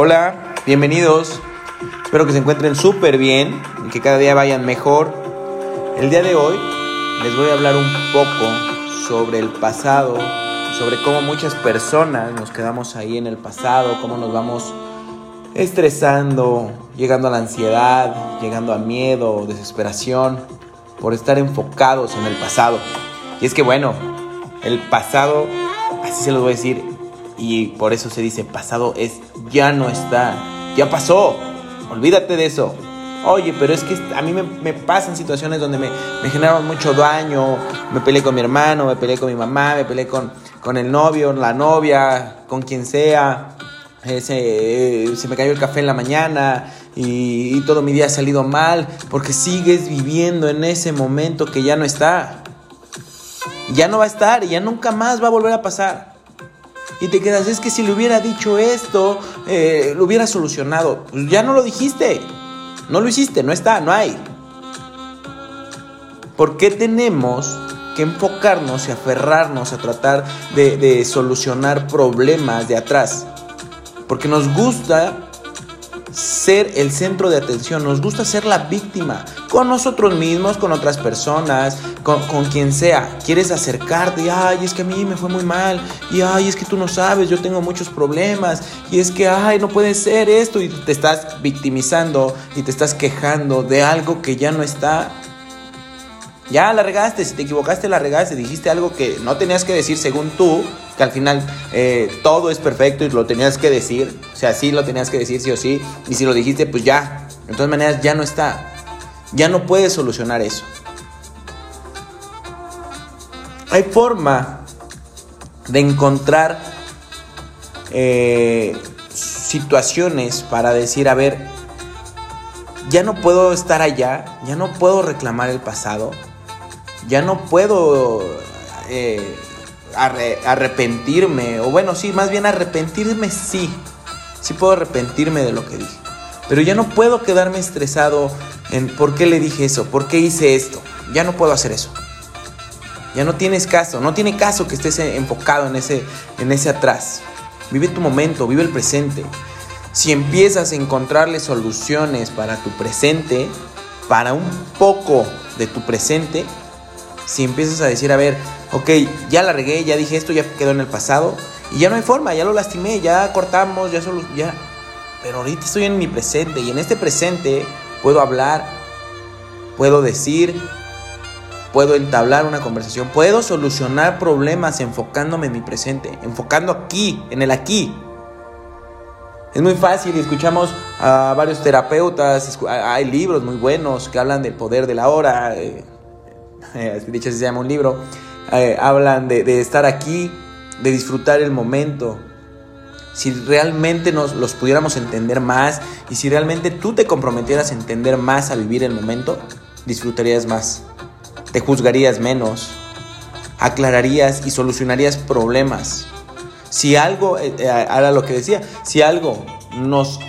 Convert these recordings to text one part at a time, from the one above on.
Hola, bienvenidos. Espero que se encuentren súper bien y que cada día vayan mejor. El día de hoy les voy a hablar un poco sobre el pasado, sobre cómo muchas personas nos quedamos ahí en el pasado, cómo nos vamos estresando, llegando a la ansiedad, llegando a miedo, desesperación, por estar enfocados en el pasado. Y es que bueno, el pasado, así se lo voy a decir, y por eso se dice pasado es ya no está, ya pasó, olvídate de eso. Oye, pero es que a mí me, pasan situaciones donde me, me, generaron mucho daño, me peleé con mi hermano, me peleé con mi mamá, me peleé con, con el novio, la novia, con quien sea, eh, se, me cayó el café en la mañana y, y todo mi día ha salido mal porque sigues viviendo en ese momento que ya no está. Ya no va a estar y ya nunca más va a volver a pasar y te quedas, es que si le hubiera dicho esto, eh, lo hubiera solucionado. Pues ya no lo dijiste, no lo hiciste, no está, no hay. ¿Por qué tenemos que enfocarnos y aferrarnos a tratar de, de solucionar problemas de atrás? Porque nos gusta ser el centro de atención, nos gusta ser la víctima, con nosotros mismos, con otras personas, con, quien sea. Quieres acercarte ay, es que a mí me fue muy mal, y, ay, es que tú no sabes, yo tengo muchos problemas, y es que, ay, no puede ser esto, y te estás victimizando y te estás quejando de algo que ya no está. Ya la regaste, si te equivocaste la regaste, dijiste algo que no tenías que decir según tú, que al final eh, todo es perfecto y lo tenías que decir, o sea, sí lo tenías que decir sí o sí, y si lo dijiste, pues ya, de todas maneras ya no está, ya no puedes solucionar eso. Hay forma de encontrar eh, situaciones para decir, a ver, ya no puedo estar allá, ya no puedo reclamar el pasado, ya no puedo eh, arrepentirme, o bueno, sí, más bien arrepentirme sí, sí puedo arrepentirme de lo que dije, pero ya no puedo quedarme estresado en por qué le dije eso, por qué hice esto, ya no puedo hacer eso. Ya no tienes caso, no tiene caso que estés enfocado en ese, en ese atrás. Vive tu momento, vive el presente. Si empiezas a encontrarle soluciones para tu presente, para un poco de tu presente, si empiezas a decir, a ver, ok, ya la regué, ya dije esto, ya quedó en el pasado, y ya no hay forma, ya lo lastimé, ya cortamos, ya solo, ya. Pero ahorita estoy en mi presente, y en este presente puedo hablar, puedo decir, puedo entablar una conversación, puedo solucionar problemas enfocándome en mi presente, enfocando aquí, en el aquí. Es muy fácil escuchamos a varios terapeutas, hay libros muy buenos que hablan del poder de la hora. Eh, eh, de hecho se llama un libro, eh, hablan de, estar aquí, de disfrutar el momento. Si realmente nos los pudiéramos entender más y si realmente tú te comprometieras a entender más a vivir el momento, disfrutarías más, te juzgarías menos, aclararías y solucionarías problemas. Si algo, eh, ahora lo que decía, si algo nos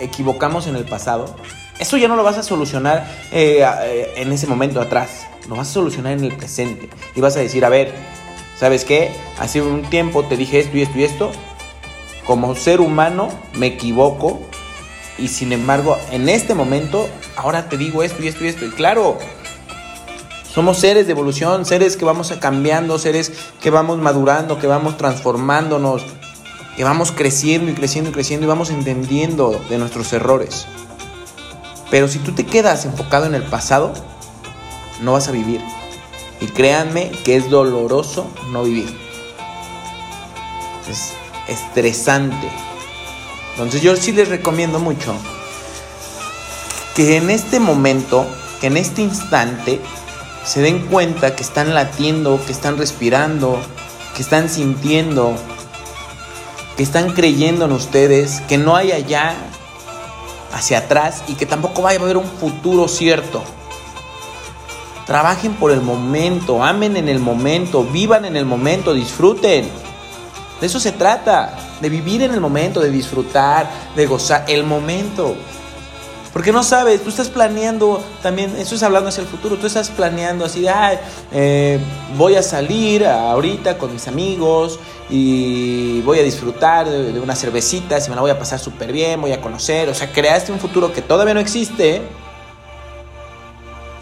equivocamos en el pasado, eso ya no lo vas a solucionar en ese momento atrás lo vas a solucionar en el presente. Y vas a decir, a ver, ¿sabes qué? Hace un tiempo te dije esto y esto y esto. Como ser humano me equivoco. Y sin embargo, en este momento, ahora te digo esto y esto y esto. Y claro, somos seres de evolución, seres que vamos cambiando, seres que vamos madurando, que vamos transformándonos, que vamos creciendo y creciendo y creciendo y vamos entendiendo de nuestros errores. Pero si tú te quedas enfocado en el pasado, no vas a vivir. Y créanme que es doloroso no vivir. Estresante. Entonces yo sí les recomiendo mucho que en este momento, que en este instante, se den cuenta que están latiendo, que están respirando, que están sintiendo, que están creyendo en ustedes, que no hay allá hacia atrás y que tampoco va a haber un futuro cierto. Trabajen por el momento, amen en el momento, vivan en el momento, disfruten. De eso se trata, de vivir en el momento, de disfrutar, de gozar el momento. Porque no sabes, tú estás planeando también, eso es hablando hacia el futuro, tú estás planeando así de, ay, eh, voy a salir ahorita con mis amigos y voy a disfrutar de, de unas cervecitas y me la voy a pasar súper bien, voy a conocer, o sea, creaste un futuro que todavía no existe,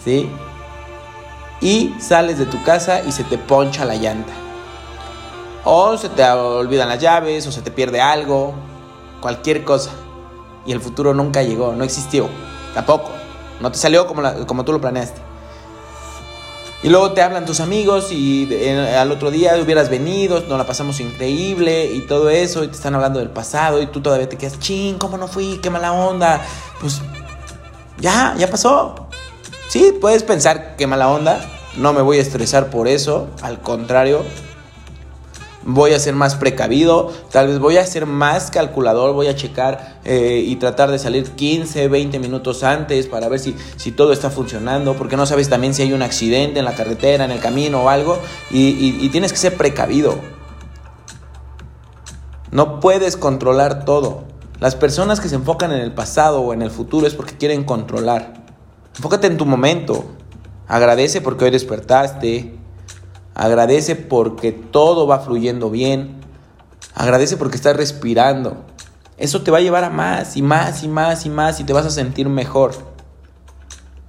¿sí? Y sales de tu casa y se te poncha la llanta. O se te olvidan las llaves, o se te pierde algo, cualquier cosa y el futuro nunca llegó, no existió, tampoco, no te salió como, como tú lo planeaste. Y luego te hablan tus amigos y al otro día hubieras venido, nos la pasamos increíble y todo eso, y te están hablando del pasado y tú todavía te quedas, ching, ¿cómo no fui? ¿Qué mala onda? Pues ya, ya pasó. Sí, puedes pensar qué mala onda, no me voy a estresar por eso, al contrario, voy a ser más precavido, tal vez voy a ser más calculador, voy a checar eh, y tratar de salir 15, 20 minutos antes para ver si, si, todo está funcionando, porque no sabes también si hay un accidente en la carretera, en el camino o algo, y, tienes que ser precavido. No puedes controlar todo. Las personas que se enfocan en el pasado o en el futuro es porque quieren controlar. Enfócate en tu momento. Agradece porque hoy despertaste. Agradece porque todo va fluyendo bien. Agradece porque estás respirando. Eso te va a llevar a más y más y más y más y te vas a sentir mejor.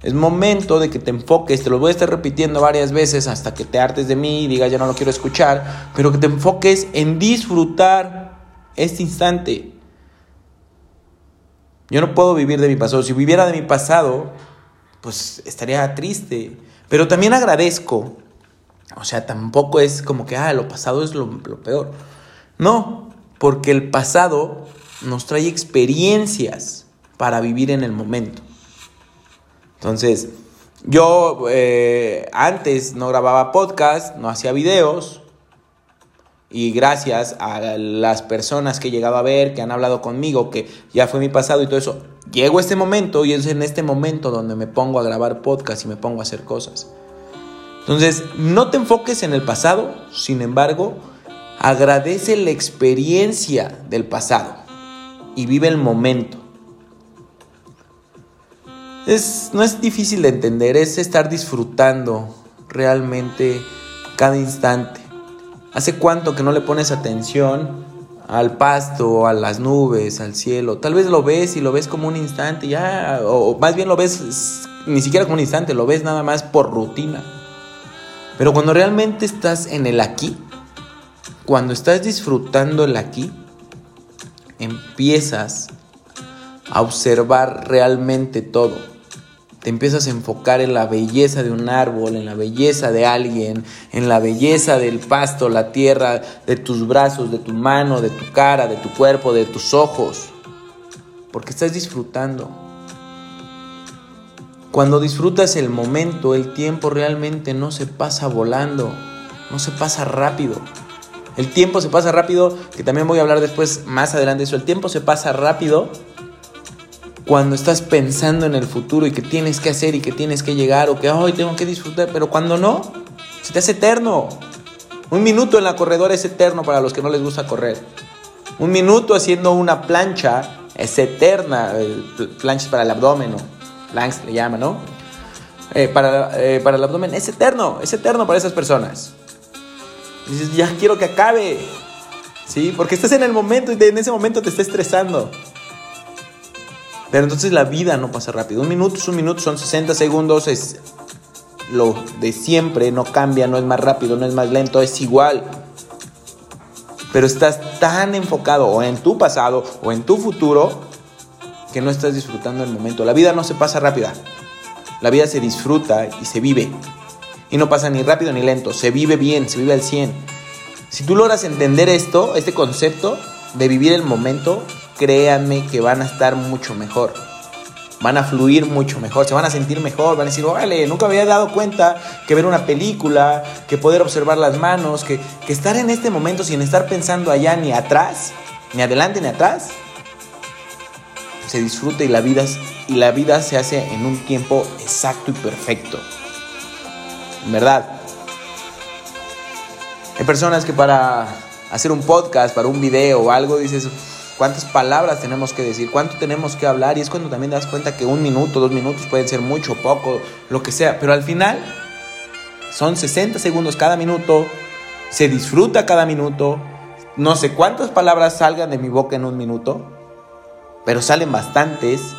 Es momento de que te enfoques, te lo voy a estar repitiendo varias veces hasta que te hartes de mí y digas ya no lo quiero escuchar, pero que te enfoques en disfrutar este instante. Yo no puedo vivir de mi pasado. Si viviera de mi pasado, pues estaría triste. Pero también agradezco o sea, tampoco es como que, ah, lo pasado es lo, peor. No, porque el pasado nos trae experiencias para vivir en el momento. Entonces, yo eh, antes no grababa podcast, no hacía videos, y gracias a las personas que he llegado a ver, que han hablado conmigo, que ya fue mi pasado y todo eso, llego a este momento y es en este momento donde me pongo a grabar podcast y me pongo a hacer cosas. Entonces, no te enfoques en el pasado, sin embargo, agradece la experiencia del pasado y vive el momento. Es, no es difícil de entender, es estar disfrutando realmente cada instante. ¿Hace cuánto que no le pones atención al pasto, a las nubes, al cielo? Tal vez lo ves y lo ves como un instante, ya, o más bien lo ves ni siquiera como un instante, lo ves nada más por rutina. Pero cuando realmente estás en el aquí, cuando estás disfrutando el aquí, empiezas a observar realmente todo. Te empiezas a enfocar en la belleza de un árbol, en la belleza de alguien, en la belleza del pasto, la tierra, de tus brazos, de tu mano, de tu cara, de tu cuerpo, de tus ojos. Porque estás disfrutando. Cuando disfrutas el momento, el tiempo realmente no se pasa volando, no se pasa rápido. El tiempo se pasa rápido, que también voy a hablar después más adelante de eso. El tiempo se pasa rápido cuando estás pensando en el futuro y que tienes que hacer y que tienes que llegar o que hoy tengo que disfrutar, pero cuando no, se te hace eterno. Un minuto en la corredora es eterno para los que no les gusta correr. Un minuto haciendo una plancha es eterna, planchas para el abdomen. ¿no? Langs le llama, ¿no? Eh, para, eh, para el abdomen es eterno, es eterno para esas personas. Dices, ya quiero que acabe. ¿Sí? Porque estás en el momento y en ese momento te está estresando. Pero entonces la vida no pasa rápido. Un minuto es un minuto, son 60 segundos, es lo de siempre, no cambia, no es más rápido, no es más lento, es igual. Pero estás tan enfocado o en tu pasado o en tu futuro que no estás disfrutando el momento. La vida no se pasa rápida. La vida se disfruta y se vive. Y no pasa ni rápido ni lento. Se vive bien, se vive al 100. Si tú logras entender esto, este concepto de vivir el momento, créanme que van a estar mucho mejor. Van a fluir mucho mejor, se van a sentir mejor, van a decir, vale, nunca me había dado cuenta que ver una película, que poder observar las manos, que, que estar en este momento sin estar pensando allá ni atrás, ni adelante ni atrás, se disfruta y la vida, y la vida se hace en un tiempo exacto y perfecto. Verdad. Hay personas que para hacer un podcast, para un video o algo, dices, cuántas palabras tenemos que decir, cuánto tenemos que hablar y es cuando también das cuenta que un minuto, dos minutos pueden ser mucho, poco, lo que sea, pero al final son 60 segundos cada minuto, se disfruta cada minuto, no sé cuántas palabras salgan de mi boca en un minuto, pero salen bastantes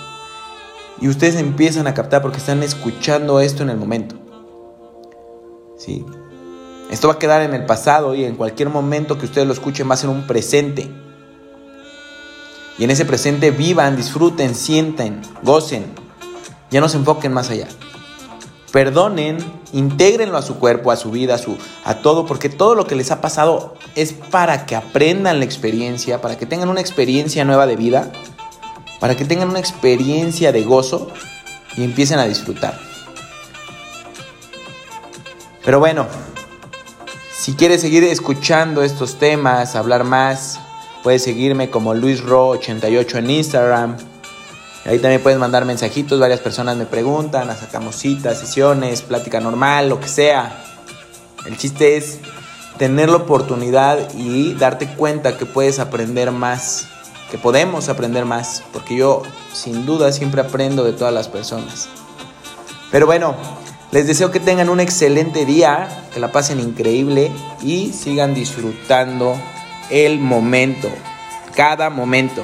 y ustedes empiezan a captar porque están escuchando esto en el momento. ¿Sí? Esto va a quedar en el pasado y en cualquier momento que ustedes lo escuchen va a ser un presente. Y en ese presente vivan, disfruten, sienten, gocen. Ya no se enfoquen más allá. Perdonen, intégrenlo a su cuerpo, a su vida, a, todo, porque todo lo que les ha pasado es para que aprendan la experiencia, para que tengan una experiencia nueva de vida, para que tengan una experiencia de gozo y empiecen a disfrutar. Pero bueno, si quieres seguir escuchando estos temas, hablar más, Puedes seguirme como LuisRo88 en Instagram. Ahí también puedes mandar mensajitos, varias personas me preguntan, sacamos citas, sesiones, plática normal, lo que sea. El chiste es tener la oportunidad y darte cuenta que puedes aprender más, que podemos aprender más, porque yo sin duda siempre aprendo de todas las personas. Pero bueno, les deseo que tengan un excelente día, que la pasen increíble y sigan disfrutando el momento, cada momento.